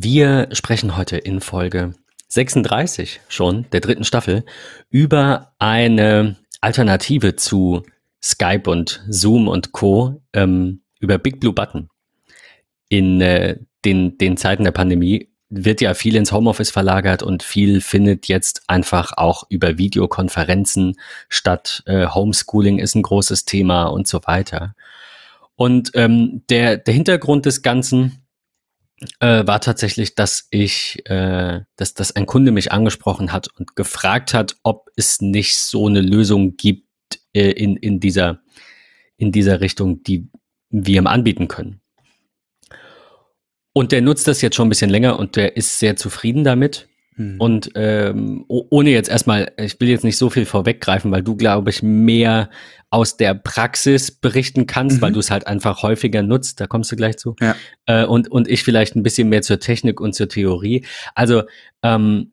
Wir sprechen heute in Folge 36 schon der dritten Staffel über eine Alternative zu Skype und Zoom und Co. Ähm, über Big Blue Button. In äh, den, den Zeiten der Pandemie wird ja viel ins Homeoffice verlagert und viel findet jetzt einfach auch über Videokonferenzen statt. Äh, Homeschooling ist ein großes Thema und so weiter. Und ähm, der, der Hintergrund des Ganzen äh, war tatsächlich, dass ich, äh, dass, dass ein Kunde mich angesprochen hat und gefragt hat, ob es nicht so eine Lösung gibt äh, in, in, dieser, in dieser Richtung, die wir ihm anbieten können. Und der nutzt das jetzt schon ein bisschen länger und der ist sehr zufrieden damit. Hm. Und ähm, ohne jetzt erstmal, ich will jetzt nicht so viel vorweggreifen, weil du, glaube ich, mehr aus der Praxis berichten kannst, mhm. weil du es halt einfach häufiger nutzt, da kommst du gleich zu. Ja. Äh, und, und ich vielleicht ein bisschen mehr zur Technik und zur Theorie. Also ähm,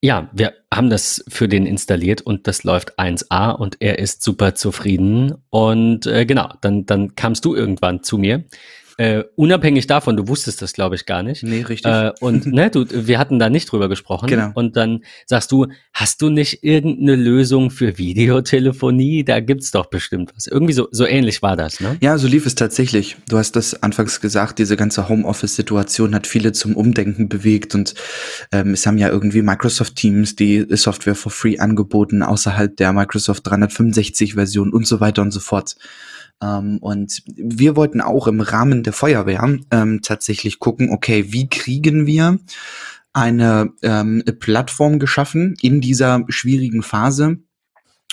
ja, wir haben das für den installiert und das läuft 1A und er ist super zufrieden. Und äh, genau, dann, dann kamst du irgendwann zu mir äh, unabhängig davon, du wusstest das, glaube ich, gar nicht. Nee, richtig. Äh, und ne, du, wir hatten da nicht drüber gesprochen. Genau. Und dann sagst du, hast du nicht irgendeine Lösung für Videotelefonie? Da gibt's doch bestimmt was. Irgendwie so, so ähnlich war das, ne? Ja, so lief es tatsächlich. Du hast das anfangs gesagt, diese ganze Homeoffice-Situation hat viele zum Umdenken bewegt und ähm, es haben ja irgendwie Microsoft Teams die Software for free angeboten, außerhalb der Microsoft 365-Version und so weiter und so fort. Ähm, und wir wollten auch im Rahmen der Feuerwehr ähm, tatsächlich gucken, okay, wie kriegen wir eine ähm, Plattform geschaffen in dieser schwierigen Phase,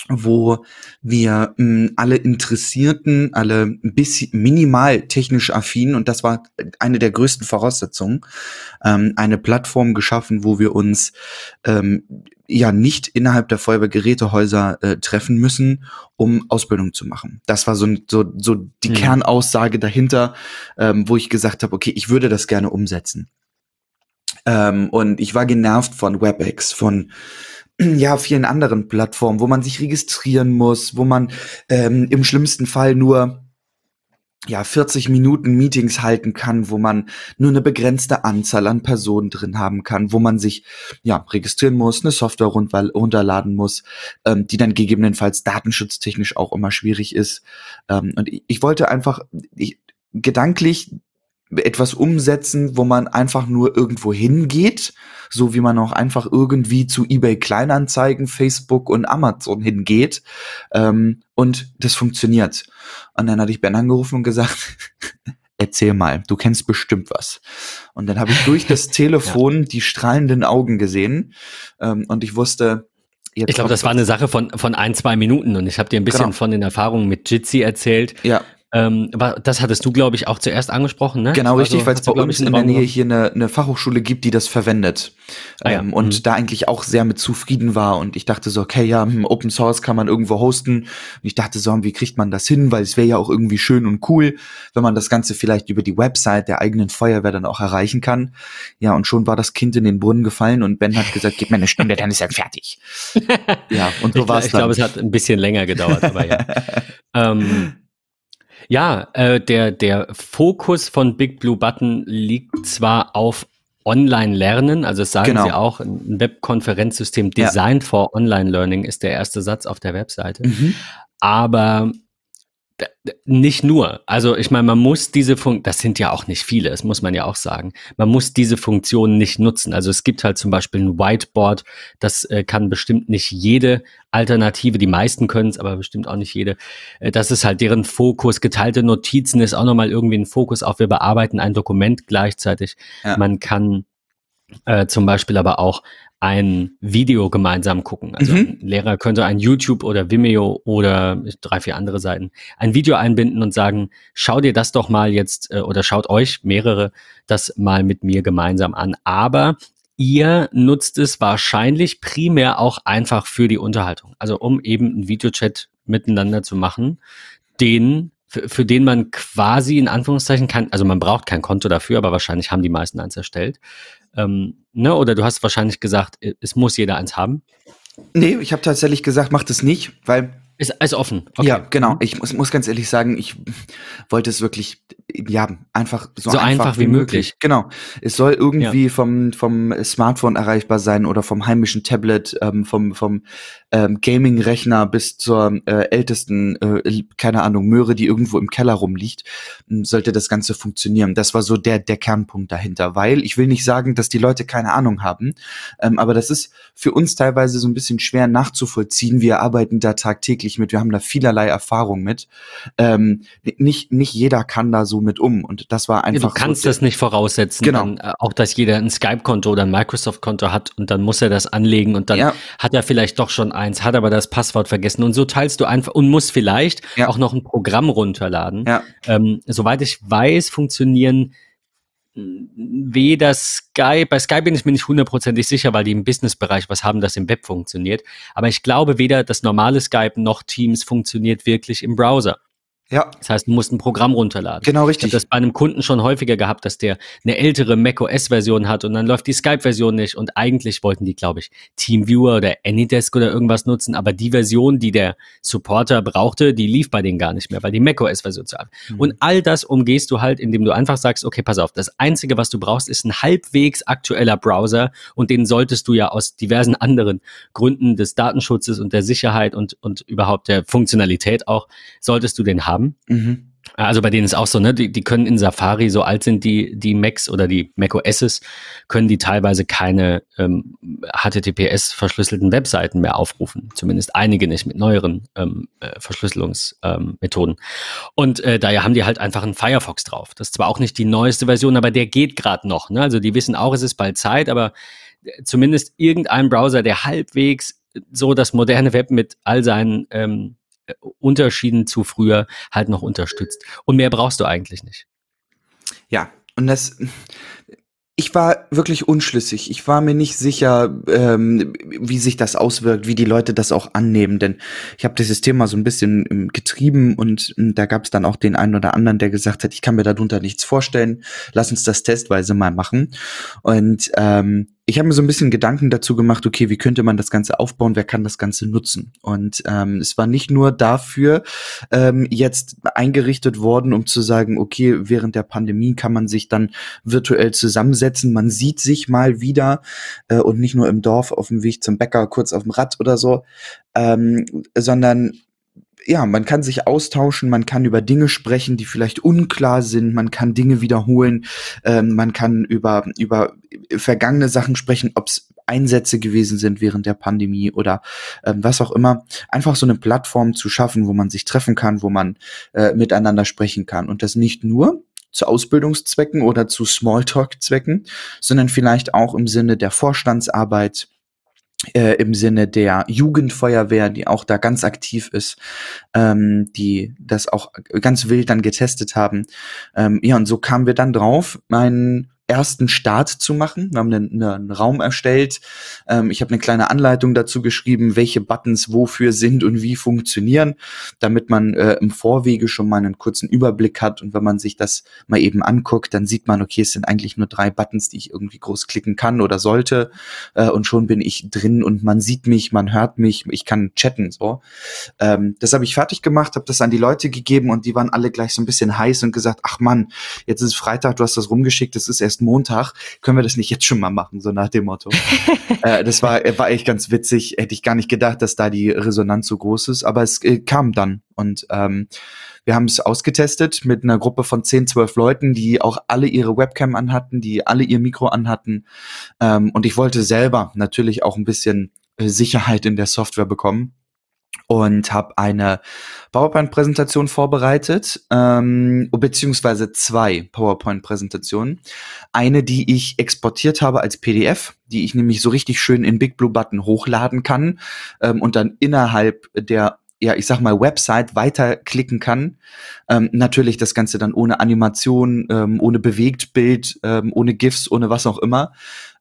wo wir mh, hm, alle Interessierten, alle bisschen minimal technisch affin, und das war eine der größten Voraussetzungen, ähm, eine Plattform geschaffen, wo wir uns ähm, ja nicht innerhalb der Feuerwehrgerätehäuser äh, treffen müssen, um Ausbildung zu machen. Das war so, so, so die mhm. Kernaussage dahinter, ähm, wo ich gesagt habe, okay, ich würde das gerne umsetzen. Ähm, und ich war genervt von WebEx, von ja, vielen anderen Plattformen, wo man sich registrieren muss, wo man ähm, im schlimmsten Fall nur ja, 40 Minuten Meetings halten kann, wo man nur eine begrenzte Anzahl an Personen drin haben kann, wo man sich ja registrieren muss, eine Software runterladen muss, ähm, die dann gegebenenfalls datenschutztechnisch auch immer schwierig ist. Ähm, und ich, ich wollte einfach ich, gedanklich etwas umsetzen, wo man einfach nur irgendwo hingeht, so wie man auch einfach irgendwie zu eBay Kleinanzeigen, Facebook und Amazon hingeht ähm, und das funktioniert. Und dann hatte ich Ben angerufen und gesagt, erzähl mal, du kennst bestimmt was. Und dann habe ich durch das Telefon ja. die strahlenden Augen gesehen ähm, und ich wusste, Jetzt ich glaube, das war eine Sache von, von ein, zwei Minuten und ich habe dir ein bisschen genau. von den Erfahrungen mit Jitsi erzählt. Ja. Ähm, das hattest du, glaube ich, auch zuerst angesprochen, ne? Genau, richtig, also, weil es bei uns in der Nähe hier eine, eine Fachhochschule gibt, die das verwendet. Ah, ja. ähm, und mhm. da eigentlich auch sehr mit zufrieden war. Und ich dachte so, okay, ja, hm, Open Source kann man irgendwo hosten. Und ich dachte so, wie kriegt man das hin? Weil es wäre ja auch irgendwie schön und cool, wenn man das Ganze vielleicht über die Website der eigenen Feuerwehr dann auch erreichen kann. Ja, und schon war das Kind in den Brunnen gefallen und Ben hat gesagt, gib mir eine Stunde, dann ist er fertig. ja, und so war es. Ich glaube, es hat ein bisschen länger gedauert, aber ja. ähm, ja, äh, der, der Fokus von Big Blue Button liegt zwar auf Online-Lernen, also das sagen genau. sie auch, ein Webkonferenzsystem designed ja. for Online-Learning ist der erste Satz auf der Webseite. Mhm. Aber nicht nur. Also ich meine, man muss diese Funktion, das sind ja auch nicht viele, das muss man ja auch sagen. Man muss diese Funktion nicht nutzen. Also es gibt halt zum Beispiel ein Whiteboard, das äh, kann bestimmt nicht jede Alternative, die meisten können es, aber bestimmt auch nicht jede. Äh, das ist halt deren Fokus. Geteilte Notizen ist auch nochmal irgendwie ein Fokus auf, wir bearbeiten ein Dokument gleichzeitig. Ja. Man kann äh, zum Beispiel aber auch ein Video gemeinsam gucken. Also mhm. ein Lehrer könnte ein YouTube oder Vimeo oder drei, vier andere Seiten ein Video einbinden und sagen, schau dir das doch mal jetzt äh, oder schaut euch mehrere das mal mit mir gemeinsam an. Aber ihr nutzt es wahrscheinlich primär auch einfach für die Unterhaltung. Also um eben einen Videochat miteinander zu machen, den für, für den man quasi in Anführungszeichen kann, also man braucht kein Konto dafür, aber wahrscheinlich haben die meisten eins erstellt. Ähm, ne? Oder du hast wahrscheinlich gesagt, es muss jeder eins haben. Nee, ich habe tatsächlich gesagt, macht es nicht, weil Ist alles offen. Okay. Ja, genau. Mhm. Ich muss, muss ganz ehrlich sagen, ich wollte es wirklich, ja, einfach so, so einfach, einfach, wie möglich. möglich. Genau. Es soll irgendwie ja. vom, vom Smartphone erreichbar sein oder vom heimischen Tablet, ähm, vom, vom ähm, Gaming-Rechner bis zur äh, ältesten, äh, keine Ahnung, Möhre, die irgendwo im Keller rumliegt, ähm, sollte das Ganze funktionieren. Das war so der, der Kernpunkt dahinter, weil ich will nicht sagen, dass die Leute keine Ahnung haben, ähm, aber das ist für uns teilweise so ein bisschen schwer nachzuvollziehen. Wir arbeiten da tagtäglich mit, wir haben da vielerlei Erfahrung mit. Ähm, nicht, nicht jeder kann da so mit um und das war einfach. Ja, du kannst so, das nicht voraussetzen, genau. Dann, äh, auch dass jeder ein Skype-Konto oder ein Microsoft-Konto hat und dann muss er das anlegen und dann ja. hat er vielleicht doch schon eins, hat aber das Passwort vergessen und so teilst du einfach und muss vielleicht ja. auch noch ein Programm runterladen. Ja. Ähm, soweit ich weiß, funktionieren weder Skype, bei Skype bin ich mir nicht hundertprozentig sicher, weil die im Businessbereich was haben, das im Web funktioniert. Aber ich glaube, weder das normale Skype noch Teams funktioniert wirklich im Browser. Ja. Das heißt, du musst ein Programm runterladen. Genau, richtig. Ich habe das bei einem Kunden schon häufiger gehabt, dass der eine ältere macOS-Version hat und dann läuft die Skype-Version nicht. Und eigentlich wollten die, glaube ich, TeamViewer oder AnyDesk oder irgendwas nutzen, aber die Version, die der Supporter brauchte, die lief bei denen gar nicht mehr, weil die macOS-Version zu haben. Mhm. Und all das umgehst du halt, indem du einfach sagst, okay, pass auf, das Einzige, was du brauchst, ist ein halbwegs aktueller Browser und den solltest du ja aus diversen anderen Gründen des Datenschutzes und der Sicherheit und, und überhaupt der Funktionalität auch, solltest du den haben haben. Mhm. Also bei denen ist auch so, ne, die, die können in Safari, so alt sind die, die Macs oder die Mac OSs, können die teilweise keine ähm, HTTPS-verschlüsselten Webseiten mehr aufrufen. Zumindest einige nicht mit neueren ähm, äh, Verschlüsselungsmethoden. Ähm, Und äh, daher haben die halt einfach einen Firefox drauf. Das ist zwar auch nicht die neueste Version, aber der geht gerade noch. Ne? Also die wissen auch, es ist bald Zeit, aber äh, zumindest irgendein Browser, der halbwegs so das moderne Web mit all seinen ähm, Unterschieden zu früher halt noch unterstützt. Und mehr brauchst du eigentlich nicht. Ja, und das, ich war wirklich unschlüssig. Ich war mir nicht sicher, ähm, wie sich das auswirkt, wie die Leute das auch annehmen. Denn ich habe dieses Thema so ein bisschen ähm, getrieben und, und da gab es dann auch den einen oder anderen, der gesagt hat, ich kann mir darunter nichts vorstellen. Lass uns das testweise mal machen. Und ähm, ich habe mir so ein bisschen Gedanken dazu gemacht, okay, wie könnte man das Ganze aufbauen, wer kann das Ganze nutzen? Und ähm, es war nicht nur dafür ähm, jetzt eingerichtet worden, um zu sagen, okay, während der Pandemie kann man sich dann virtuell zusammensetzen, man sieht sich mal wieder äh, und nicht nur im Dorf auf dem Weg zum Bäcker, kurz auf dem Rad oder so, ähm, sondern ja, man kann sich austauschen, man kann über Dinge sprechen, die vielleicht unklar sind, man kann Dinge wiederholen, ähm, man kann über, über vergangene Sachen sprechen, ob es Einsätze gewesen sind während der Pandemie oder ähm, was auch immer. Einfach so eine Plattform zu schaffen, wo man sich treffen kann, wo man äh, miteinander sprechen kann. Und das nicht nur zu Ausbildungszwecken oder zu Smalltalk-Zwecken, sondern vielleicht auch im Sinne der Vorstandsarbeit, äh, im Sinne der Jugendfeuerwehr, die auch da ganz aktiv ist, ähm, die das auch ganz wild dann getestet haben. Ähm, ja, und so kamen wir dann drauf, meinen ersten Start zu machen. Wir haben einen, einen Raum erstellt. Ähm, ich habe eine kleine Anleitung dazu geschrieben, welche Buttons wofür sind und wie funktionieren, damit man äh, im Vorwege schon mal einen kurzen Überblick hat. Und wenn man sich das mal eben anguckt, dann sieht man, okay, es sind eigentlich nur drei Buttons, die ich irgendwie groß klicken kann oder sollte. Äh, und schon bin ich drin und man sieht mich, man hört mich, ich kann chatten. So, ähm, das habe ich fertig gemacht, habe das an die Leute gegeben und die waren alle gleich so ein bisschen heiß und gesagt, ach Mann, jetzt ist Freitag, du hast das rumgeschickt, es ist erst Montag, können wir das nicht jetzt schon mal machen, so nach dem Motto. äh, das war, war echt ganz witzig. Hätte ich gar nicht gedacht, dass da die Resonanz so groß ist, aber es äh, kam dann. Und ähm, wir haben es ausgetestet mit einer Gruppe von 10, 12 Leuten, die auch alle ihre Webcam anhatten, die alle ihr Mikro anhatten. Ähm, und ich wollte selber natürlich auch ein bisschen äh, Sicherheit in der Software bekommen und habe eine PowerPoint-Präsentation vorbereitet, ähm, beziehungsweise zwei PowerPoint-Präsentationen. Eine, die ich exportiert habe als PDF, die ich nämlich so richtig schön in Big Blue Button hochladen kann ähm, und dann innerhalb der ja, ich sag mal, Website weiterklicken kann. Ähm, natürlich das Ganze dann ohne Animation, ähm, ohne Bewegtbild, ähm, ohne GIFs, ohne was auch immer.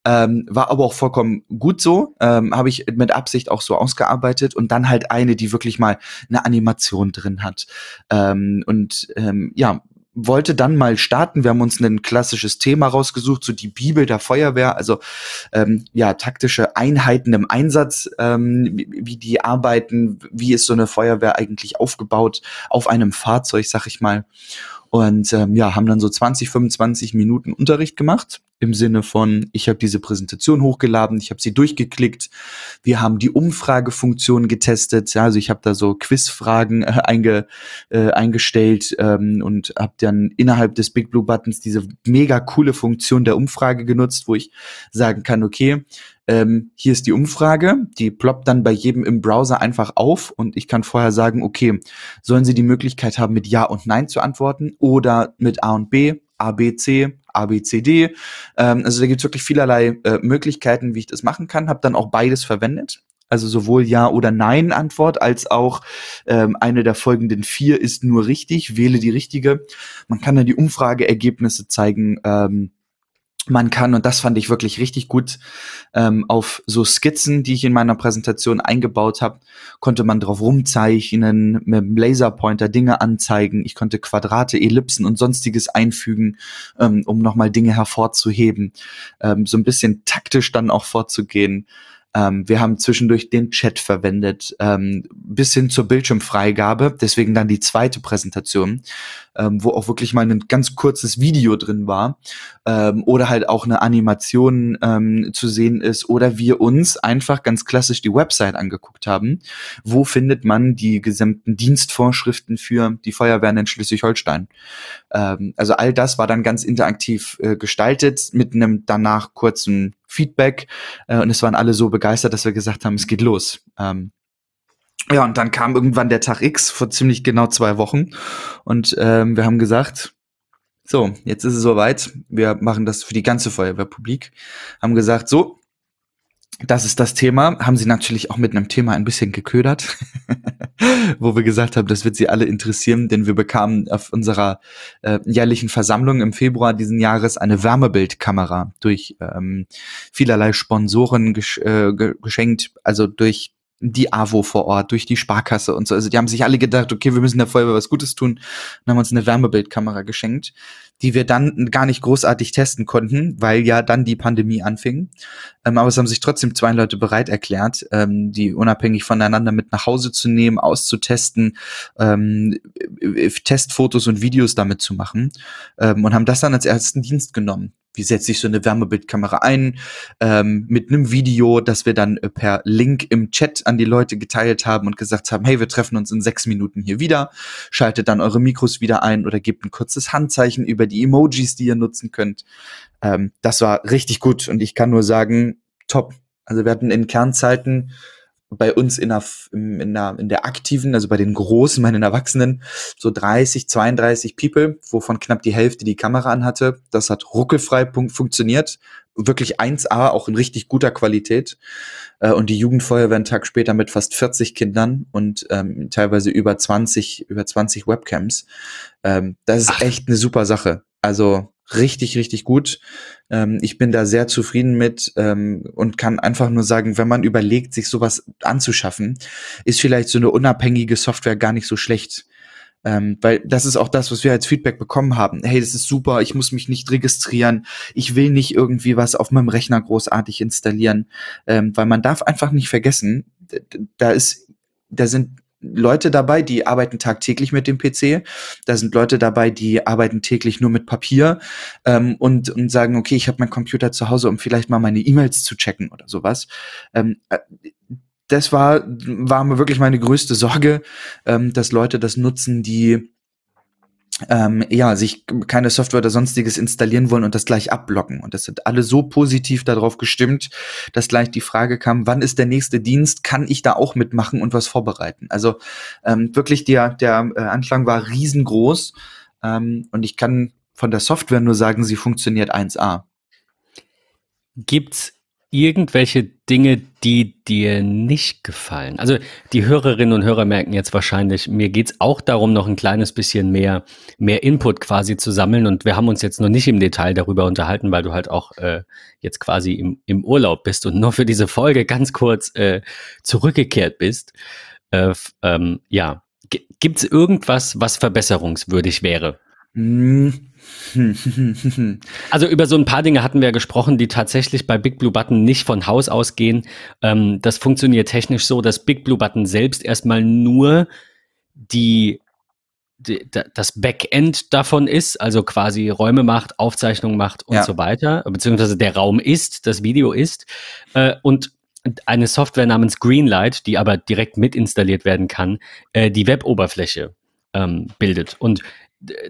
Ähm, war aber auch vollkommen gut so. Ähm, Habe ich mit Absicht auch so ausgearbeitet und dann halt eine, die wirklich mal eine Animation drin hat. Ähm, und ähm, ja, wollte dann mal starten. Wir haben uns ein klassisches Thema rausgesucht, so die Bibel der Feuerwehr, also ähm, ja taktische Einheiten im Einsatz, ähm, wie, die arbeiten, wie ist so eine Feuerwehr eigentlich aufgebaut auf einem Fahrzeug, sag ich mal. Und ähm, ja, haben dann so 20, 25 Minuten Unterricht gemacht im Sinne von, ich habe diese Präsentation hochgeladen, ich habe sie durchgeklickt, wir haben die Umfragefunktion getestet, ja, also ich habe da so Quizfragen äh, einge, äh, eingestellt ähm, und habe dann innerhalb des Big Blue Buttons diese mega coole Funktion der Umfrage genutzt, wo ich sagen kann, okay, ähm, hier ist die Umfrage, die ploppt dann bei jedem im Browser einfach auf und ich kann vorher sagen, okay, sollen Sie die Möglichkeit haben, mit Ja und Nein zu antworten oder mit A und B, A, B, C, A, B, C, D. Ähm, also da gibt es wirklich vielerlei äh, Möglichkeiten, wie ich das machen kann. Habe dann auch beides verwendet. Also sowohl Ja oder Nein Antwort als auch ähm, eine der folgenden vier ist nur richtig. Wähle die richtige. Man kann dann die Umfrageergebnisse zeigen. Ähm, man kann, und das fand ich wirklich richtig gut, ähm, auf so Skizzen, die ich in meiner Präsentation eingebaut habe, konnte man drauf rumzeichnen, mit dem Laserpointer Dinge anzeigen. Ich konnte Quadrate, Ellipsen und sonstiges einfügen, ähm, um nochmal Dinge hervorzuheben, ähm, so ein bisschen taktisch dann auch vorzugehen. Ähm, wir haben zwischendurch den Chat verwendet, ähm, bis hin zur Bildschirmfreigabe, deswegen dann die zweite Präsentation, ähm, wo auch wirklich mal ein ganz kurzes Video drin war ähm, oder halt auch eine Animation ähm, zu sehen ist oder wir uns einfach ganz klassisch die Website angeguckt haben. Wo findet man die gesamten Dienstvorschriften für die Feuerwehren in Schleswig-Holstein? Ähm, also all das war dann ganz interaktiv äh, gestaltet mit einem danach kurzen Feedback äh, und es waren alle so begeistert, dass wir gesagt haben, es geht los. Ähm, ja, und dann kam irgendwann der Tag X vor ziemlich genau zwei Wochen und ähm, wir haben gesagt, so, jetzt ist es soweit. Wir machen das für die ganze Feuerwehrpublik. Haben gesagt, so, das ist das Thema. Haben sie natürlich auch mit einem Thema ein bisschen geködert, wo wir gesagt haben, das wird sie alle interessieren, denn wir bekamen auf unserer äh, jährlichen Versammlung im Februar diesen Jahres eine Wärmebildkamera durch ähm, vielerlei Sponsoren gesch äh, geschenkt, also durch die AWO vor Ort, durch die Sparkasse und so. Also die haben sich alle gedacht, okay, wir müssen der Feuerwehr was Gutes tun und haben uns eine Wärmebildkamera geschenkt, die wir dann gar nicht großartig testen konnten, weil ja dann die Pandemie anfing. Ähm, aber es haben sich trotzdem zwei Leute bereit erklärt, ähm, die unabhängig voneinander mit nach Hause zu nehmen, auszutesten, ähm, Testfotos und Videos damit zu machen ähm, und haben das dann als ersten Dienst genommen wie setze ich so eine Wärmebildkamera ein, ähm, mit einem Video, das wir dann äh, per Link im Chat an die Leute geteilt haben und gesagt haben, hey, wir treffen uns in sechs Minuten hier wieder, schaltet dann eure Mikros wieder ein oder gebt ein kurzes Handzeichen über die Emojis, die ihr nutzen könnt. Ähm, das war richtig gut und ich kann nur sagen, top. Also wir hatten in Kernzeiten bei uns in der, in der, in der aktiven, also bei den großen, meinen Erwachsenen, so 30, 32 People, wovon knapp die Hälfte die Kamera anhatte. Das hat ruckelfrei funktioniert. Wirklich 1A, auch in richtig guter Qualität. Äh, und die Jugendfeuerwehr einen Tag später mit fast 40 Kindern und ähm, teilweise über 20, über 20 Webcams. Ähm, das ist Ach. echt eine super Sache. Also richtig, richtig gut. Ähm, ich bin da sehr zufrieden mit ähm, und kann einfach nur sagen, wenn man überlegt, sich sowas anzuschaffen, ist vielleicht so eine unabhängige Software gar nicht so schlecht. Ähm, weil das ist auch das, was wir als Feedback bekommen haben. Hey, das ist super, ich muss mich nicht registrieren, ich will nicht irgendwie was auf meinem Rechner großartig installieren, ähm, weil man darf einfach nicht vergessen, da ist, da sind Leute dabei, die arbeiten tagtäglich mit dem PC. Da sind Leute dabei, die arbeiten täglich nur mit Papier ähm, und, und sagen, okay, ich habe meinen Computer zu Hause, um vielleicht mal meine E-Mails zu checken oder sowas. Ähm, äh, das war, war mir wirklich meine größte Sorge, ähm, dass Leute das nutzen, die ähm, ja, sich keine Software oder sonstiges installieren wollen und das gleich abblocken. Und das sind alle so positiv darauf gestimmt, dass gleich die Frage kam, wann ist der nächste Dienst? Kann ich da auch mitmachen und was vorbereiten? Also ähm, wirklich der, der äh, Anschlag war riesengroß ähm, und ich kann von der Software nur sagen, sie funktioniert 1A. Gibt's irgendwelche Dinge, die dir nicht gefallen? Also die Hörerinnen und Hörer merken jetzt wahrscheinlich, mir geht's auch darum, noch ein kleines bisschen mehr, mehr Input quasi zu sammeln. Und wir haben uns jetzt noch nicht im Detail darüber unterhalten, weil du halt auch äh, jetzt quasi im, im Urlaub bist und nur für diese Folge ganz kurz äh, zurückgekehrt bist. Äh, ähm, ja, gibt's irgendwas, was verbesserungswürdig wäre? Hm. Also über so ein paar Dinge hatten wir gesprochen, die tatsächlich bei Big Blue Button nicht von Haus aus gehen. Ähm, das funktioniert technisch so, dass Big Blue Button selbst erstmal nur die, die das Backend davon ist, also quasi Räume macht, Aufzeichnungen macht und ja. so weiter, beziehungsweise der Raum ist, das Video ist. Äh, und eine Software namens Greenlight, die aber direkt mit installiert werden kann, äh, die Web-Oberfläche ähm, bildet. Und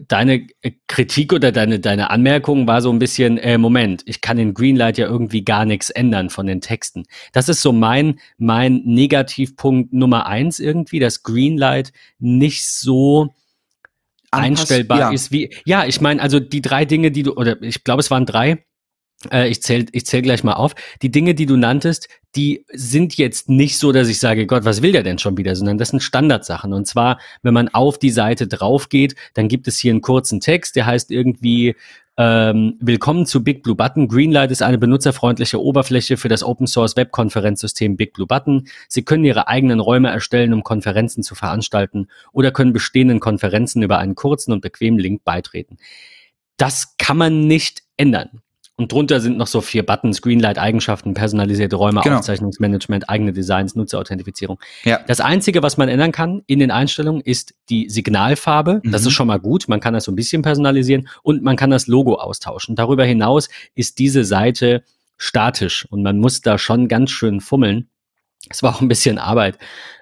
deine äh, Kritik oder deine, deine Anmerkung war so ein bisschen, äh, Moment, ich kann in Greenlight ja irgendwie gar nichts ändern von den Texten. Das ist so mein, mein Negativpunkt Nummer eins irgendwie, dass Greenlight nicht so Anpass, einstellbar ja. ist wie, ja, ich meine, also die drei Dinge, die du, oder ich glaube, es waren drei, äh, ich zähle ich zähl gleich mal auf. Die Dinge, die du nanntest, die sind jetzt nicht so, dass ich sage, Gott, was will der denn schon wieder, sondern das sind Standardsachen. Und zwar, wenn man auf die Seite drauf geht, dann gibt es hier einen kurzen Text, der heißt irgendwie ähm, Willkommen zu Big Blue Button. Greenlight ist eine benutzerfreundliche Oberfläche für das Open Source Webkonferenzsystem Big Blue Button. Sie können Ihre eigenen Räume erstellen, um Konferenzen zu veranstalten oder können bestehenden Konferenzen über einen kurzen und bequemen Link beitreten. Das kann man nicht ändern. Und drunter sind noch so vier Buttons, Greenlight-Eigenschaften, personalisierte Räume, genau. Aufzeichnungsmanagement, eigene Designs, Nutzerauthentifizierung. Ja. Das Einzige, was man ändern kann in den Einstellungen, ist die Signalfarbe. Mhm. Das ist schon mal gut. Man kann das so ein bisschen personalisieren und man kann das Logo austauschen. Darüber hinaus ist diese Seite statisch und man muss da schon ganz schön fummeln. Es war auch ein bisschen Arbeit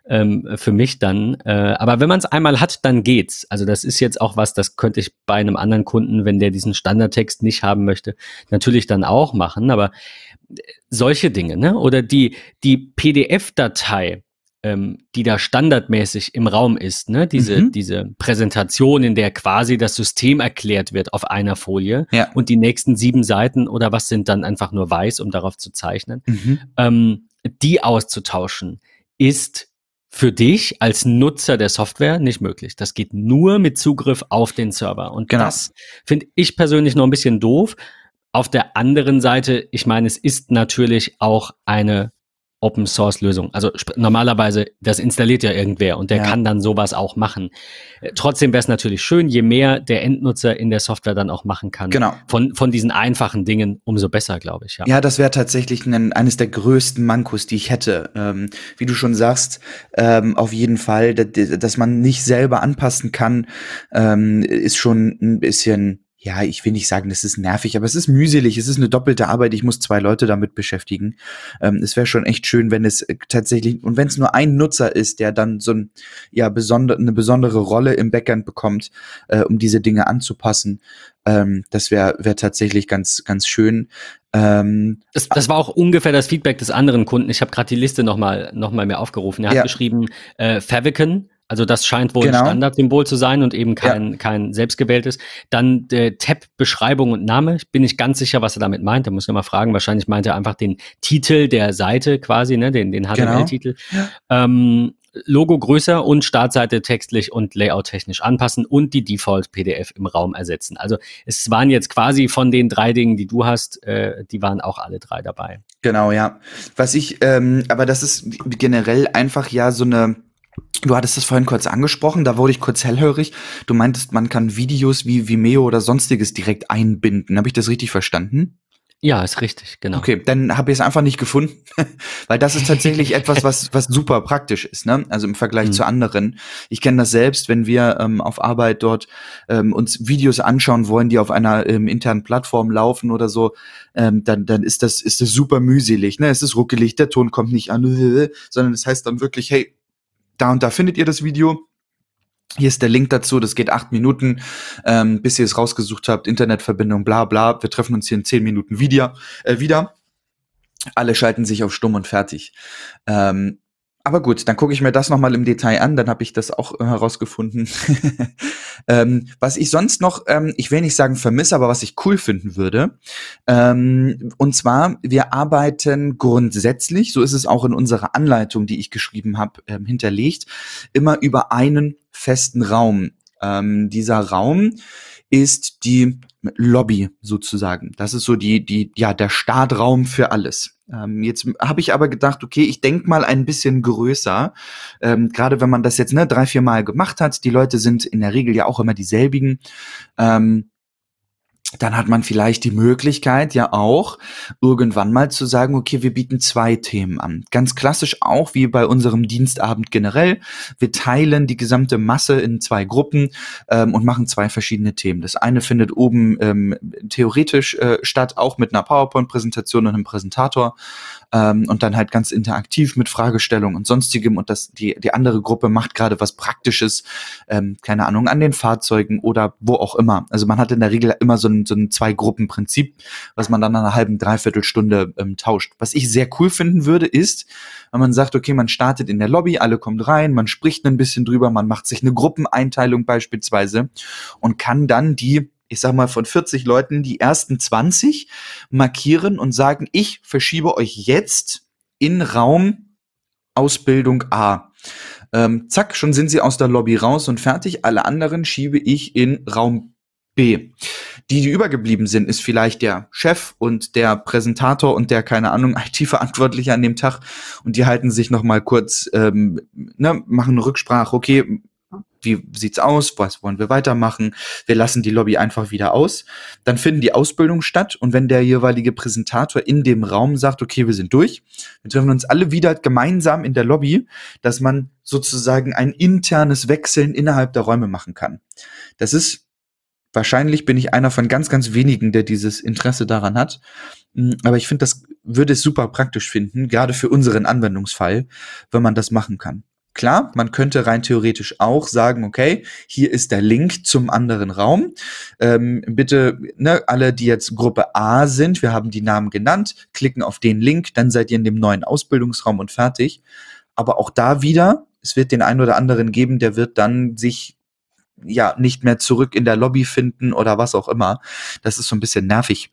ähm, für mich dann. Äh, aber wenn man es einmal hat, dann geht's. Also das ist jetzt auch was, das könnte ich bei einem anderen Kunden, wenn der diesen Standardtext nicht haben möchte, natürlich dann auch machen. Aber äh, solche Dinge, ne? Oder die, die PDF-Datei, ähm, die da standardmäßig im Raum ist, ne? Diese, mhm. diese Präsentation, in der quasi das System erklärt wird auf einer Folie ja. und die nächsten sieben Seiten oder was sind dann einfach nur weiß, um darauf zu zeichnen. Mhm. Ähm, die auszutauschen, ist für dich als Nutzer der Software nicht möglich. Das geht nur mit Zugriff auf den Server. Und genau. das finde ich persönlich noch ein bisschen doof. Auf der anderen Seite, ich meine, es ist natürlich auch eine Open Source Lösung. Also normalerweise, das installiert ja irgendwer und der ja. kann dann sowas auch machen. Äh, trotzdem wäre es natürlich schön, je mehr der Endnutzer in der Software dann auch machen kann. Genau. Von, von diesen einfachen Dingen, umso besser, glaube ich. Ja, ja das wäre tatsächlich ein, eines der größten Mankos, die ich hätte. Ähm, wie du schon sagst, ähm, auf jeden Fall, dass, dass man nicht selber anpassen kann, ähm, ist schon ein bisschen ja, ich will nicht sagen, das ist nervig, aber es ist mühselig, es ist eine doppelte Arbeit, ich muss zwei Leute damit beschäftigen. Ähm, es wäre schon echt schön, wenn es äh, tatsächlich, und wenn es nur ein Nutzer ist, der dann so ein, ja, besonder, eine besondere Rolle im Backend bekommt, äh, um diese Dinge anzupassen. Ähm, das wäre wär tatsächlich ganz, ganz schön. Ähm, das, das war auch ungefähr das Feedback des anderen Kunden. Ich habe gerade die Liste nochmal noch mal mehr aufgerufen. Er hat ja. geschrieben, äh, Favicon also das scheint wohl genau. ein Standardsymbol zu sein und eben kein, ja. kein selbstgewähltes. Dann der Tab Beschreibung und Name. Ich bin nicht ganz sicher, was er damit meint. Da muss ich mal fragen. Wahrscheinlich meint er einfach den Titel der Seite quasi, ne, den, den HTML-Titel. Genau. Ähm, Logo größer und Startseite textlich und Layout technisch anpassen und die Default PDF im Raum ersetzen. Also es waren jetzt quasi von den drei Dingen, die du hast, äh, die waren auch alle drei dabei. Genau, ja. Was ich, ähm, aber das ist generell einfach ja so eine Du hattest das vorhin kurz angesprochen, da wurde ich kurz hellhörig. Du meintest, man kann Videos wie Vimeo oder sonstiges direkt einbinden. Habe ich das richtig verstanden? Ja, ist richtig, genau. Okay, dann habe ich es einfach nicht gefunden, weil das ist tatsächlich etwas, was was super praktisch ist, ne? Also im Vergleich mhm. zu anderen. Ich kenne das selbst, wenn wir ähm, auf Arbeit dort ähm, uns Videos anschauen wollen, die auf einer ähm, internen Plattform laufen oder so, ähm, dann dann ist das ist das super mühselig, ne? Es ist ruckelig, der Ton kommt nicht an, sondern es das heißt dann wirklich, hey, da und da findet ihr das Video. Hier ist der Link dazu, das geht acht Minuten, ähm, bis ihr es rausgesucht habt, Internetverbindung, bla bla. Wir treffen uns hier in zehn Minuten wieder. Äh, wieder. Alle schalten sich auf stumm und fertig. Ähm, aber gut, dann gucke ich mir das nochmal im Detail an, dann habe ich das auch äh, herausgefunden. ähm, was ich sonst noch, ähm, ich will nicht sagen vermisse, aber was ich cool finden würde, ähm, und zwar, wir arbeiten grundsätzlich, so ist es auch in unserer Anleitung, die ich geschrieben habe, ähm, hinterlegt, immer über einen festen Raum. Ähm, dieser Raum ist die Lobby sozusagen. Das ist so die, die, ja, der Startraum für alles. Ähm, jetzt habe ich aber gedacht, okay, ich denk mal ein bisschen größer. Ähm, Gerade wenn man das jetzt ne, drei, vier Mal gemacht hat, die Leute sind in der Regel ja auch immer dieselbigen. Ähm, dann hat man vielleicht die Möglichkeit ja auch irgendwann mal zu sagen, okay, wir bieten zwei Themen an. Ganz klassisch auch wie bei unserem Dienstabend generell. Wir teilen die gesamte Masse in zwei Gruppen ähm, und machen zwei verschiedene Themen. Das eine findet oben ähm, theoretisch äh, statt, auch mit einer PowerPoint-Präsentation und einem Präsentator ähm, und dann halt ganz interaktiv mit Fragestellungen und sonstigem und das die die andere Gruppe macht gerade was Praktisches, ähm, keine Ahnung an den Fahrzeugen oder wo auch immer. Also man hat in der Regel immer so ein, so ein zwei Gruppen Prinzip, was man dann nach einer halben Dreiviertelstunde ähm, tauscht. Was ich sehr cool finden würde, ist, wenn man sagt, okay, man startet in der Lobby, alle kommt rein, man spricht ein bisschen drüber, man macht sich eine Gruppeneinteilung beispielsweise und kann dann die ich sag mal, von 40 Leuten die ersten 20 markieren und sagen, ich verschiebe euch jetzt in Raum Ausbildung A. Ähm, zack, schon sind sie aus der Lobby raus und fertig. Alle anderen schiebe ich in Raum B. Die, die übergeblieben sind, ist vielleicht der Chef und der Präsentator und der, keine Ahnung, IT-Verantwortliche an dem Tag. Und die halten sich noch mal kurz, ähm, ne, machen eine Rücksprache. Okay, wie sieht's aus, was wollen wir weitermachen, wir lassen die Lobby einfach wieder aus, dann finden die Ausbildungen statt und wenn der jeweilige Präsentator in dem Raum sagt, okay, wir sind durch, wir treffen uns alle wieder gemeinsam in der Lobby, dass man sozusagen ein internes Wechseln innerhalb der Räume machen kann. Das ist wahrscheinlich bin ich einer von ganz, ganz wenigen, der dieses Interesse daran hat. Hm, aber ich finde, das würde es super praktisch finden, gerade für unseren Anwendungsfall, wenn man das machen kann. Klar, man könnte rein theoretisch auch sagen, okay, hier ist der Link zum anderen Raum. Ähm, bitte, ne, alle, die jetzt Gruppe A sind, wir haben die Namen genannt, klicken auf den Link, dann seid ihr in dem neuen Ausbildungsraum und fertig. Aber auch da wieder, es wird den einen oder anderen geben, der wird dann sich ja nicht mehr zurück in der Lobby finden oder was auch immer. Das ist so ein bisschen nervig.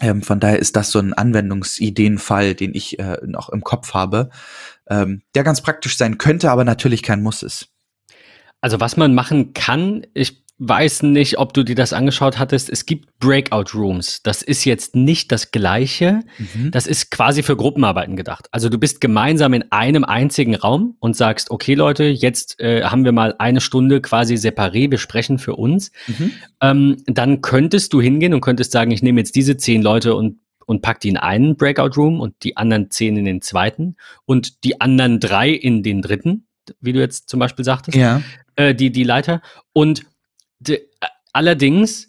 Ähm, von daher ist das so ein Anwendungsideenfall, den ich äh, noch im Kopf habe, ähm, der ganz praktisch sein könnte, aber natürlich kein Muss ist. Also was man machen kann, ich weiß nicht, ob du dir das angeschaut hattest. Es gibt Breakout Rooms. Das ist jetzt nicht das gleiche. Mhm. Das ist quasi für Gruppenarbeiten gedacht. Also du bist gemeinsam in einem einzigen Raum und sagst, okay Leute, jetzt äh, haben wir mal eine Stunde quasi separé besprechen für uns. Mhm. Ähm, dann könntest du hingehen und könntest sagen, ich nehme jetzt diese zehn Leute und und pack die in einen Breakout Room und die anderen zehn in den zweiten und die anderen drei in den dritten, wie du jetzt zum Beispiel sagtest, ja. äh, die, die Leiter. Und de, allerdings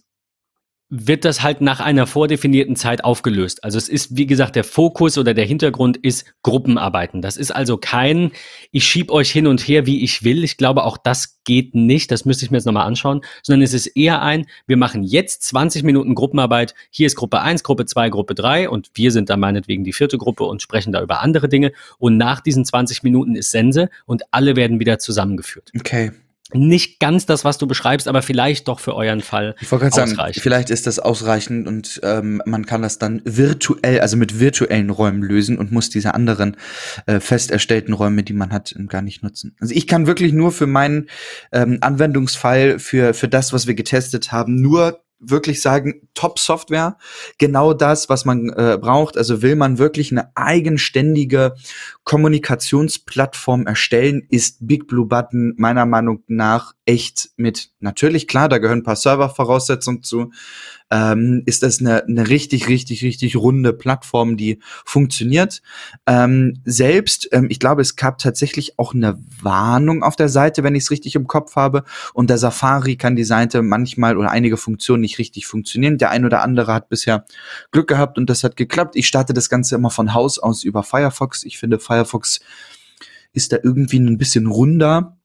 wird das halt nach einer vordefinierten Zeit aufgelöst. Also es ist, wie gesagt, der Fokus oder der Hintergrund ist Gruppenarbeiten. Das ist also kein, ich schieb euch hin und her, wie ich will. Ich glaube, auch das geht nicht. Das müsste ich mir jetzt nochmal anschauen. Sondern es ist eher ein, wir machen jetzt 20 Minuten Gruppenarbeit. Hier ist Gruppe 1, Gruppe 2, Gruppe 3 und wir sind da meinetwegen die vierte Gruppe und sprechen da über andere Dinge. Und nach diesen 20 Minuten ist Sense und alle werden wieder zusammengeführt. Okay nicht ganz das, was du beschreibst, aber vielleicht doch für euren Fall ich wollte ausreichend. Sagen, vielleicht ist das ausreichend und ähm, man kann das dann virtuell, also mit virtuellen Räumen lösen und muss diese anderen äh, fest erstellten Räume, die man hat, gar nicht nutzen. Also ich kann wirklich nur für meinen ähm, Anwendungsfall, für, für das, was wir getestet haben, nur wirklich sagen, Top-Software, genau das, was man äh, braucht. Also will man wirklich eine eigenständige Kommunikationsplattform erstellen, ist Big Blue Button meiner Meinung nach echt mit, natürlich klar, da gehören ein paar Servervoraussetzungen zu, ähm, ist das eine, eine richtig, richtig, richtig runde Plattform, die funktioniert. Ähm, selbst, ähm, ich glaube, es gab tatsächlich auch eine Warnung auf der Seite, wenn ich es richtig im Kopf habe. Und der Safari kann die Seite manchmal oder einige Funktionen nicht richtig funktionieren. Der ein oder andere hat bisher Glück gehabt und das hat geklappt. Ich starte das Ganze immer von Haus aus über Firefox. Ich finde, Firefox ist da irgendwie ein bisschen runder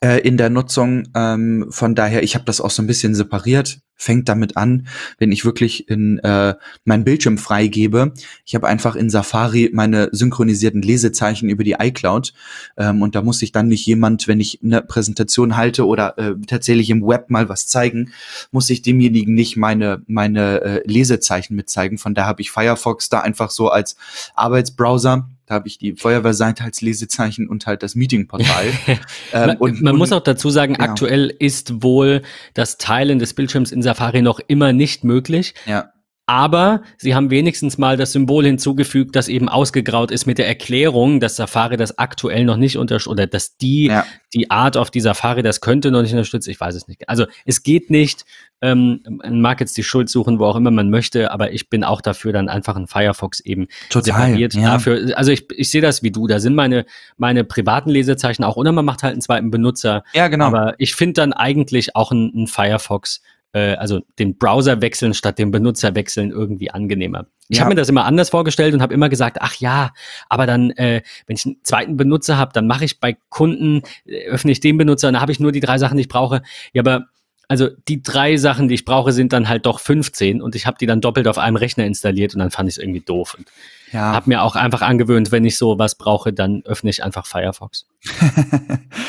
äh, in der Nutzung. Ähm, von daher, ich habe das auch so ein bisschen separiert. Fängt damit an, wenn ich wirklich in äh, meinen Bildschirm freigebe. Ich habe einfach in Safari meine synchronisierten Lesezeichen über die iCloud ähm, und da muss sich dann nicht jemand, wenn ich eine Präsentation halte oder äh, tatsächlich im Web mal was zeigen, muss ich demjenigen nicht meine meine äh, Lesezeichen mitzeigen. Von daher habe ich Firefox da einfach so als Arbeitsbrowser Da habe ich die Feuerwehrseite als Lesezeichen und halt das Meetingportal. ähm, man, und, man und, muss auch dazu sagen, ja. aktuell ist wohl das Teilen des Bildschirms in Safari noch immer nicht möglich. Ja. Aber sie haben wenigstens mal das Symbol hinzugefügt, das eben ausgegraut ist mit der Erklärung, dass Safari das aktuell noch nicht unterstützt oder dass die, ja. die Art auf die Safari das könnte noch nicht unterstützt. Ich weiß es nicht. Also es geht nicht. Ähm, man mag jetzt die Schuld suchen, wo auch immer man möchte, aber ich bin auch dafür, dann einfach ein Firefox eben Total, separiert ja. dafür. Also ich, ich sehe das wie du. Da sind meine, meine privaten Lesezeichen auch, oder man macht halt einen zweiten Benutzer. Ja, genau. Aber ich finde dann eigentlich auch ein, ein Firefox äh, also den Browser wechseln statt den Benutzer wechseln irgendwie angenehmer. Ich ja. habe mir das immer anders vorgestellt und habe immer gesagt, ach ja, aber dann, äh, wenn ich einen zweiten Benutzer habe, dann mache ich bei Kunden, äh, öffne ich den Benutzer und dann habe ich nur die drei Sachen, die ich brauche. Ja, aber also die drei Sachen, die ich brauche, sind dann halt doch 15 und ich habe die dann doppelt auf einem Rechner installiert und dann fand ich es irgendwie doof. Und ja. habe mir auch einfach angewöhnt, wenn ich so was brauche, dann öffne ich einfach Firefox.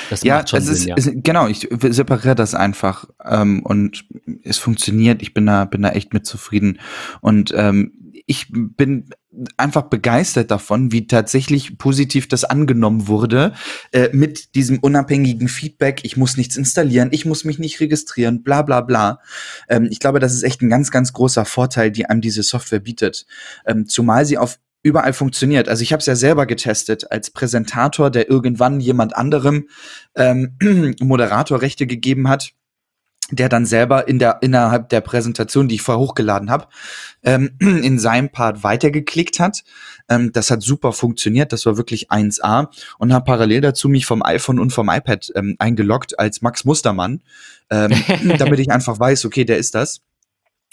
Das ja, macht schon Sinn, ist, ja. Ist, genau, ich separiere das einfach ähm, und es funktioniert. Ich bin da, bin da echt mit zufrieden und ähm, ich bin einfach begeistert davon, wie tatsächlich positiv das angenommen wurde äh, mit diesem unabhängigen Feedback. Ich muss nichts installieren, ich muss mich nicht registrieren, bla bla bla. Ähm, ich glaube, das ist echt ein ganz, ganz großer Vorteil, die einem diese Software bietet. Ähm, zumal sie auf überall funktioniert. Also ich habe es ja selber getestet als Präsentator, der irgendwann jemand anderem ähm, Moderatorrechte gegeben hat der dann selber in der innerhalb der Präsentation, die ich vorher hochgeladen habe, ähm, in seinem Part weitergeklickt hat. Ähm, das hat super funktioniert, das war wirklich 1A und habe parallel dazu mich vom iPhone und vom iPad ähm, eingeloggt als Max Mustermann, ähm, damit ich einfach weiß, okay, der ist das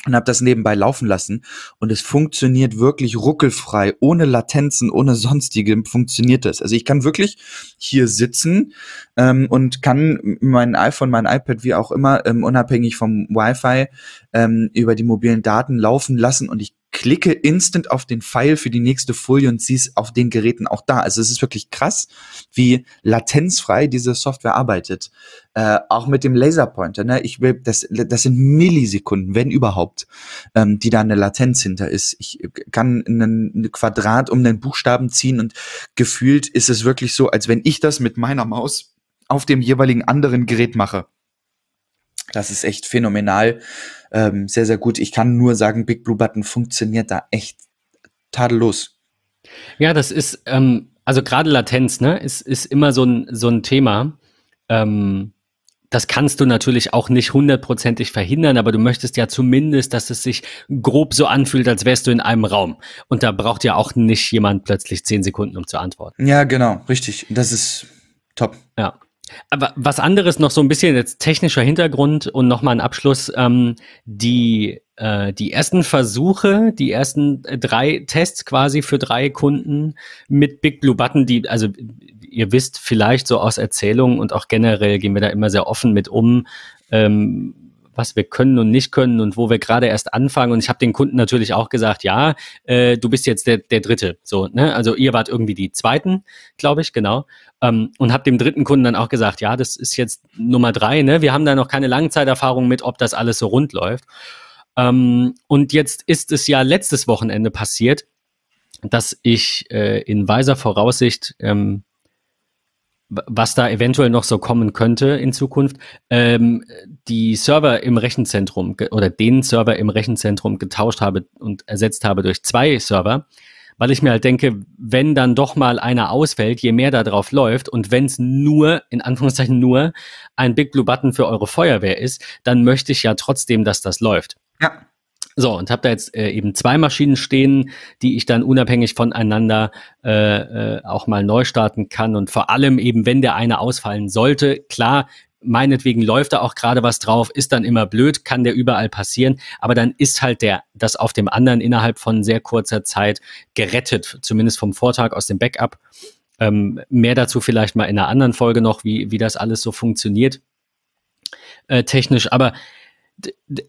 und habe das nebenbei laufen lassen und es funktioniert wirklich ruckelfrei, ohne Latenzen, ohne sonstigem funktioniert das. Also ich kann wirklich hier sitzen ähm, und kann mein iPhone, mein iPad, wie auch immer, ähm, unabhängig vom Wi-Fi ähm, über die mobilen Daten laufen lassen und ich klicke instant auf den Pfeil für die nächste Folie und sie ist auf den Geräten auch da. Also es ist wirklich krass, wie latenzfrei diese Software arbeitet. Äh, auch mit dem Laserpointer. Ne? Ich will, das, das sind Millisekunden, wenn überhaupt, ähm, die da eine Latenz hinter ist. Ich kann einen Quadrat um den Buchstaben ziehen und gefühlt ist es wirklich so, als wenn ich das mit meiner Maus auf dem jeweiligen anderen Gerät mache. Das ist echt phänomenal. Ähm, sehr, sehr gut. Ich kann nur sagen, Big Blue Button funktioniert da echt tadellos. Ja, das ist, ähm, also gerade Latenz, ne, ist, ist immer so ein, so ein Thema. Ähm, das kannst du natürlich auch nicht hundertprozentig verhindern, aber du möchtest ja zumindest, dass es sich grob so anfühlt, als wärst du in einem Raum. Und da braucht ja auch nicht jemand plötzlich zehn Sekunden, um zu antworten. Ja, genau, richtig. Das ist top. Ja. Aber was anderes noch so ein bisschen jetzt technischer Hintergrund und nochmal ein Abschluss. Ähm, die, äh, die ersten Versuche, die ersten drei Tests quasi für drei Kunden mit Big Blue Button, die, also ihr wisst vielleicht so aus Erzählungen und auch generell gehen wir da immer sehr offen mit um. Ähm, was wir können und nicht können und wo wir gerade erst anfangen. Und ich habe den Kunden natürlich auch gesagt, ja, äh, du bist jetzt der, der Dritte. So, ne? Also ihr wart irgendwie die Zweiten, glaube ich, genau. Ähm, und habe dem dritten Kunden dann auch gesagt, ja, das ist jetzt Nummer drei, ne? Wir haben da noch keine Langzeiterfahrung mit, ob das alles so rund läuft. Ähm, und jetzt ist es ja letztes Wochenende passiert, dass ich äh, in weiser Voraussicht ähm, was da eventuell noch so kommen könnte in Zukunft, ähm, die Server im Rechenzentrum oder den Server im Rechenzentrum getauscht habe und ersetzt habe durch zwei Server, weil ich mir halt denke, wenn dann doch mal einer ausfällt, je mehr da drauf läuft und wenn es nur, in Anführungszeichen nur, ein Big Blue Button für eure Feuerwehr ist, dann möchte ich ja trotzdem, dass das läuft. Ja. So, und habe da jetzt äh, eben zwei Maschinen stehen, die ich dann unabhängig voneinander äh, äh, auch mal neu starten kann. Und vor allem eben, wenn der eine ausfallen sollte, klar, meinetwegen läuft da auch gerade was drauf, ist dann immer blöd, kann der überall passieren, aber dann ist halt der, das auf dem anderen innerhalb von sehr kurzer Zeit gerettet, zumindest vom Vortag aus dem Backup. Ähm, mehr dazu vielleicht mal in einer anderen Folge noch, wie, wie das alles so funktioniert äh, technisch, aber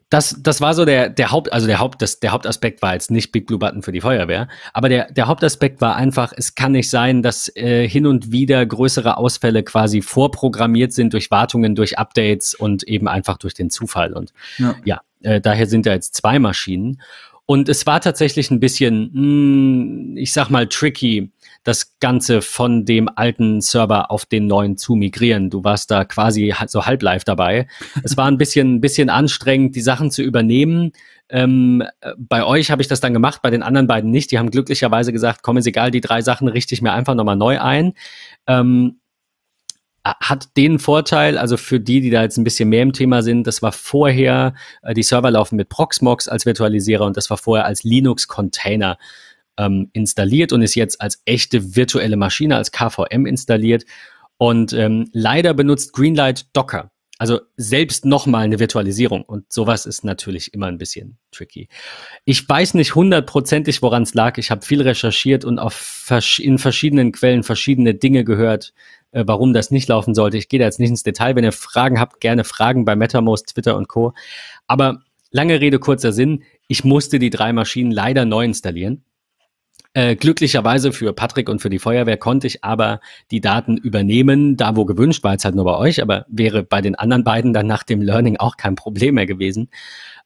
das, das war so der, der Haupt, also der Haupt, das, der Hauptaspekt war jetzt nicht Big Blue Button für die Feuerwehr, aber der, der Hauptaspekt war einfach, es kann nicht sein, dass äh, hin und wieder größere Ausfälle quasi vorprogrammiert sind durch Wartungen, durch Updates und eben einfach durch den Zufall. Und ja, ja äh, daher sind da jetzt zwei Maschinen. Und es war tatsächlich ein bisschen, mh, hm, ich sag mal, tricky, das Ganze von dem alten Server auf den neuen zu migrieren. Du warst da quasi so halb live dabei. es war ein bisschen, bisschen anstrengend, die Sachen zu übernehmen. Ähm, bei euch habe ich das dann gemacht, bei den anderen beiden nicht. Die haben glücklicherweise gesagt, komm, ist egal, die drei Sachen richte ich mir einfach nochmal neu ein. Ähm, hat den Vorteil, also für die, die da jetzt ein bisschen mehr im Thema sind, das war vorher, äh, die Server laufen mit Proxmox als Virtualisierer und das war vorher als Linux-Container ähm, installiert und ist jetzt als echte virtuelle Maschine, als KVM installiert. Und ähm, leider benutzt Greenlight Docker. Also selbst nochmal eine Virtualisierung. Und sowas ist natürlich immer ein bisschen tricky. Ich weiß nicht hundertprozentig, woran es lag. Ich habe viel recherchiert und auf, in verschiedenen Quellen verschiedene Dinge gehört, äh, warum das nicht laufen sollte. Ich gehe da jetzt nicht ins Detail. Wenn ihr Fragen habt, gerne Fragen bei MetaMost, Twitter und Co. Aber lange Rede, kurzer Sinn. Ich musste die drei Maschinen leider neu installieren. Äh, glücklicherweise für Patrick und für die Feuerwehr konnte ich aber die Daten übernehmen, da wo gewünscht, war jetzt halt nur bei euch, aber wäre bei den anderen beiden dann nach dem Learning auch kein Problem mehr gewesen.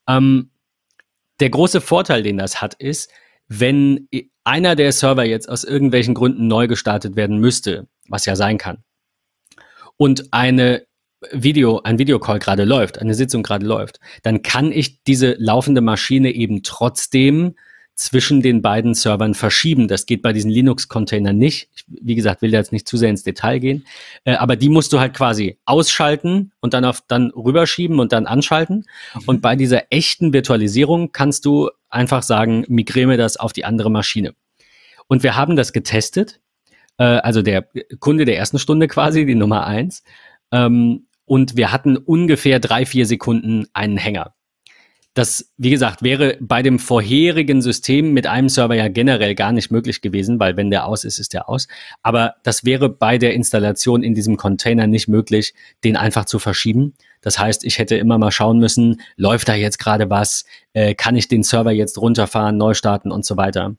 Ähm, der große Vorteil, den das hat, ist, wenn einer der Server jetzt aus irgendwelchen Gründen neu gestartet werden müsste, was ja sein kann, und eine Video, ein Videocall gerade läuft, eine Sitzung gerade läuft, dann kann ich diese laufende Maschine eben trotzdem zwischen den beiden Servern verschieben. Das geht bei diesen Linux-Containern nicht. Ich, wie gesagt, will jetzt nicht zu sehr ins Detail gehen. Äh, aber die musst du halt quasi ausschalten und dann auf dann rüberschieben und dann anschalten. Mhm. Und bei dieser echten Virtualisierung kannst du einfach sagen, migriere mir das auf die andere Maschine. Und wir haben das getestet. Äh, also der Kunde der ersten Stunde quasi, die Nummer eins. Ähm, und wir hatten ungefähr drei, vier Sekunden einen Hänger. Das, wie gesagt, wäre bei dem vorherigen System mit einem Server ja generell gar nicht möglich gewesen, weil wenn der aus ist, ist der aus. Aber das wäre bei der Installation in diesem Container nicht möglich, den einfach zu verschieben. Das heißt, ich hätte immer mal schauen müssen, läuft da jetzt gerade was, äh, kann ich den Server jetzt runterfahren, neu starten und so weiter.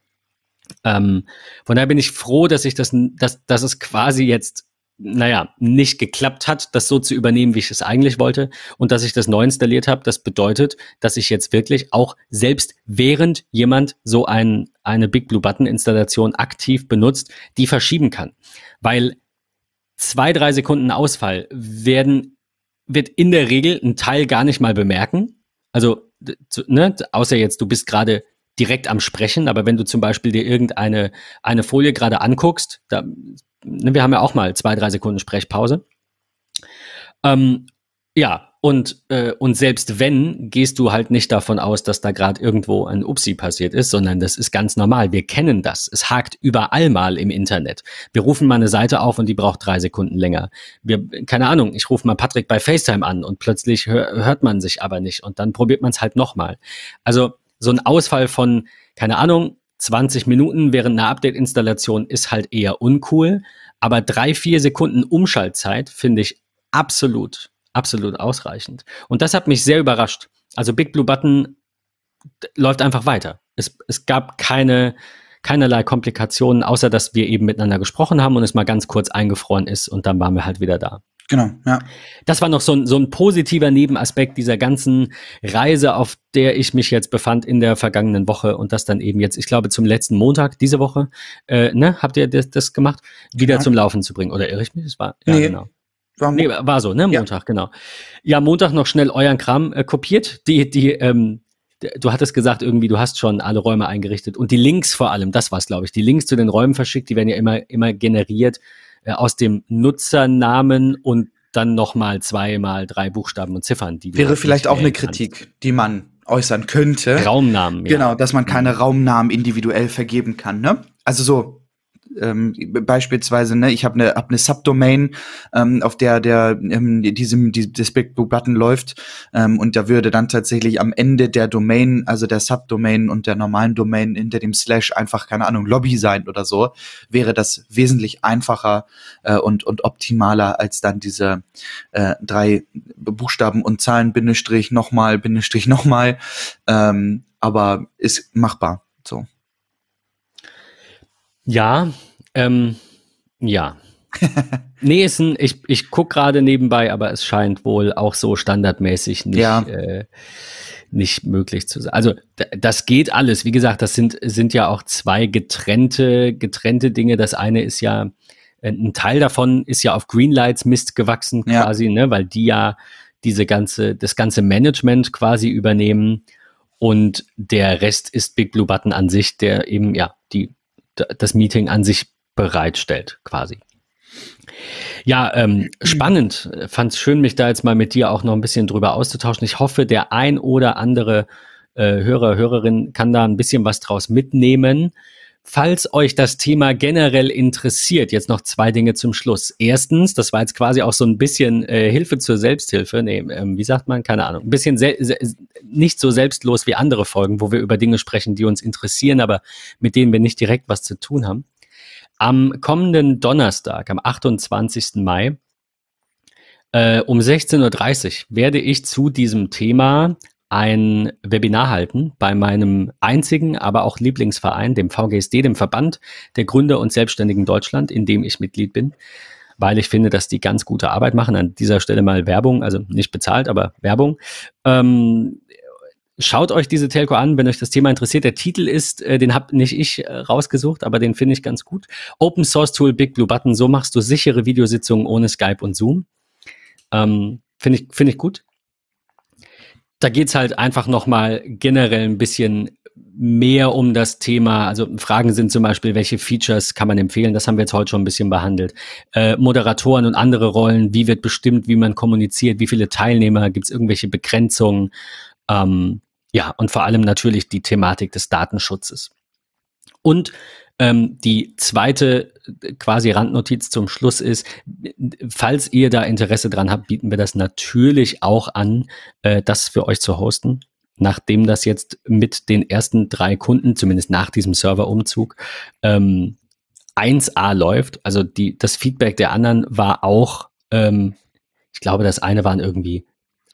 Ähm, von daher bin ich froh, dass ich das, dass, dass es quasi jetzt naja, nicht geklappt hat, das so zu übernehmen, wie ich es eigentlich wollte und dass ich das neu installiert habe. Das bedeutet, dass ich jetzt wirklich auch selbst während jemand so ein, eine Big Blue Button Installation aktiv benutzt, die verschieben kann. Weil zwei, drei Sekunden Ausfall werden, wird in der Regel ein Teil gar nicht mal bemerken. Also, ne, außer jetzt, du bist gerade direkt am Sprechen, aber wenn du zum Beispiel dir irgendeine eine Folie gerade anguckst, da wir haben ja auch mal zwei, drei Sekunden Sprechpause. Ähm, ja, und, äh, und selbst wenn, gehst du halt nicht davon aus, dass da gerade irgendwo ein Upsi passiert ist, sondern das ist ganz normal. Wir kennen das. Es hakt überall mal im Internet. Wir rufen mal eine Seite auf und die braucht drei Sekunden länger. Wir, keine Ahnung, ich rufe mal Patrick bei FaceTime an und plötzlich hör, hört man sich aber nicht und dann probiert man es halt nochmal. Also so ein Ausfall von, keine Ahnung, 20 Minuten während einer Update-Installation ist halt eher uncool, aber drei, vier Sekunden Umschaltzeit finde ich absolut, absolut ausreichend. Und das hat mich sehr überrascht. Also Big Blue Button läuft einfach weiter. Es, es gab keine, keinerlei Komplikationen, außer dass wir eben miteinander gesprochen haben und es mal ganz kurz eingefroren ist und dann waren wir halt wieder da. Genau, ja. Das war noch so ein, so ein positiver Nebenaspekt dieser ganzen Reise, auf der ich mich jetzt befand in der vergangenen Woche und das dann eben jetzt, ich glaube, zum letzten Montag diese Woche, äh, ne, habt ihr das, das gemacht, wieder ja. zum Laufen zu bringen. Oder irre ich mich? Das war, ja, nee. genau. War, nee, war so, ne? Montag, ja. genau. Ja, Montag noch schnell euren Kram äh, kopiert. Die, die, ähm, du hattest gesagt, irgendwie, du hast schon alle Räume eingerichtet und die Links vor allem, das war's, glaube ich. Die Links zu den Räumen verschickt, die werden ja immer, immer generiert äh, aus dem Nutzernamen und dann nochmal zweimal drei Buchstaben und Ziffern. Die Wäre vielleicht auch eine Kritik, kannst. die man äußern könnte. Raumnamen, ja. Genau, dass man keine Raumnamen individuell vergeben kann, ne? Also so, ähm, beispielsweise, ne, ich habe eine hab ne Subdomain, ähm, auf der der ähm, diesem die, das Big Blue Button läuft ähm, und da würde dann tatsächlich am Ende der Domain, also der Subdomain und der normalen Domain hinter dem Slash einfach keine Ahnung Lobby sein oder so, wäre das wesentlich einfacher äh, und und optimaler als dann diese äh, drei Buchstaben und Zahlen Bindestrich nochmal Bindestrich nochmal, ähm, aber ist machbar so. Ja, ähm, ja. nee, ist ein, ich, ich gucke gerade nebenbei, aber es scheint wohl auch so standardmäßig nicht, ja. äh, nicht möglich zu sein. Also das geht alles. Wie gesagt, das sind, sind ja auch zwei getrennte, getrennte Dinge. Das eine ist ja, äh, ein Teil davon ist ja auf Greenlights Mist gewachsen quasi, ja. ne, weil die ja diese ganze, das ganze Management quasi übernehmen. Und der Rest ist Big Blue Button an sich, der eben, ja, die, das Meeting an sich bereitstellt, quasi. Ja, ähm, spannend. Fand es schön, mich da jetzt mal mit dir auch noch ein bisschen drüber auszutauschen. Ich hoffe, der ein oder andere äh, Hörer, Hörerin kann da ein bisschen was draus mitnehmen. Falls euch das Thema generell interessiert, jetzt noch zwei Dinge zum Schluss. Erstens, das war jetzt quasi auch so ein bisschen äh, Hilfe zur Selbsthilfe. Nee, ähm, wie sagt man? Keine Ahnung. Ein bisschen nicht so selbstlos wie andere Folgen, wo wir über Dinge sprechen, die uns interessieren, aber mit denen wir nicht direkt was zu tun haben. Am kommenden Donnerstag, am 28. Mai, äh, um 16.30 Uhr werde ich zu diesem Thema ein Webinar halten bei meinem einzigen, aber auch Lieblingsverein, dem VGSD, dem Verband der Gründer und Selbstständigen Deutschland, in dem ich Mitglied bin, weil ich finde, dass die ganz gute Arbeit machen. An dieser Stelle mal Werbung, also nicht bezahlt, aber Werbung. Ähm, Schaut euch diese Telco an, wenn euch das Thema interessiert. Der Titel ist, äh, den habe nicht ich äh, rausgesucht, aber den finde ich ganz gut. Open Source Tool Big Blue Button. So machst du sichere Videositzungen ohne Skype und Zoom. Ähm, finde ich, finde ich gut. Da geht's halt einfach nochmal generell ein bisschen mehr um das Thema. Also Fragen sind zum Beispiel, welche Features kann man empfehlen? Das haben wir jetzt heute schon ein bisschen behandelt. Äh, Moderatoren und andere Rollen, wie wird bestimmt, wie man kommuniziert, wie viele Teilnehmer, gibt es irgendwelche Begrenzungen? Ähm, ja, und vor allem natürlich die Thematik des Datenschutzes. Und ähm, die zweite äh, quasi Randnotiz zum Schluss ist, falls ihr da Interesse dran habt, bieten wir das natürlich auch an, äh, das für euch zu hosten. Nachdem das jetzt mit den ersten drei Kunden, zumindest nach diesem Serverumzug, ähm, 1A läuft, also die, das Feedback der anderen war auch, ähm, ich glaube, das eine waren irgendwie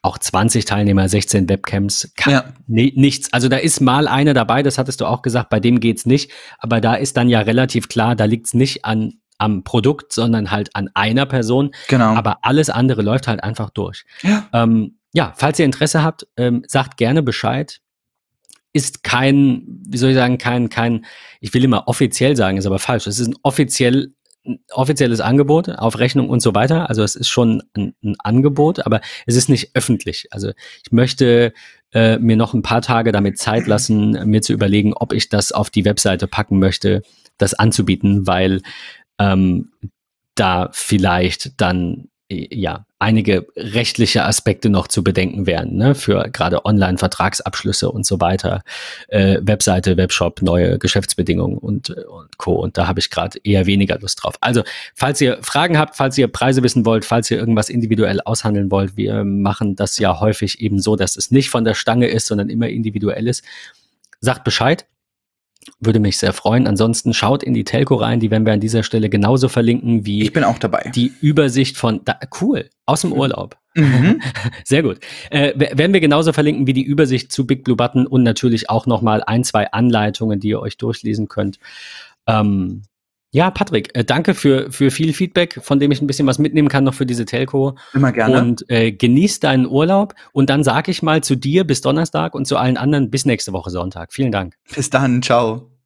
auch 20 Teilnehmer, 16 Webcams, ja. nichts. Also da ist mal einer dabei, das hattest du auch gesagt, bei dem geht's nicht. Aber da ist dann ja relativ klar, da liegt's nicht an am Produkt, sondern halt an einer Person. Genau. Aber alles andere läuft halt einfach durch. Ja, ähm, ja falls ihr Interesse habt, ähm, sagt gerne Bescheid. Ist kein, wie soll ich sagen, kein, kein, ich will immer offiziell sagen, ist aber falsch. Es ist ein offiziell offizielles Angebot auf Rechnung und so weiter. Also es ist schon ein, ein Angebot, aber es ist nicht öffentlich. Also ich möchte äh, mir noch ein paar Tage damit Zeit lassen, mir zu überlegen, ob ich das auf die Webseite packen möchte, das anzubieten, weil ähm, da vielleicht dann ja, einige rechtliche Aspekte noch zu bedenken wären, ne, für gerade Online-Vertragsabschlüsse und so weiter, äh, Webseite, Webshop, neue Geschäftsbedingungen und, und Co. Und da habe ich gerade eher weniger Lust drauf. Also, falls ihr Fragen habt, falls ihr Preise wissen wollt, falls ihr irgendwas individuell aushandeln wollt, wir machen das ja häufig eben so, dass es nicht von der Stange ist, sondern immer individuell ist. Sagt Bescheid. Würde mich sehr freuen. Ansonsten schaut in die Telco rein, die werden wir an dieser Stelle genauso verlinken wie ich bin auch dabei. Die Übersicht von da, cool aus dem Urlaub. Mhm. Sehr gut. Äh, werden wir genauso verlinken wie die Übersicht zu Big Blue Button und natürlich auch noch mal ein, zwei Anleitungen, die ihr euch durchlesen könnt. Ähm, ja, Patrick, äh, danke für, für viel Feedback, von dem ich ein bisschen was mitnehmen kann noch für diese Telco. Immer gerne. Und äh, genieß deinen Urlaub. Und dann sage ich mal zu dir bis Donnerstag und zu allen anderen bis nächste Woche Sonntag. Vielen Dank. Bis dann, ciao.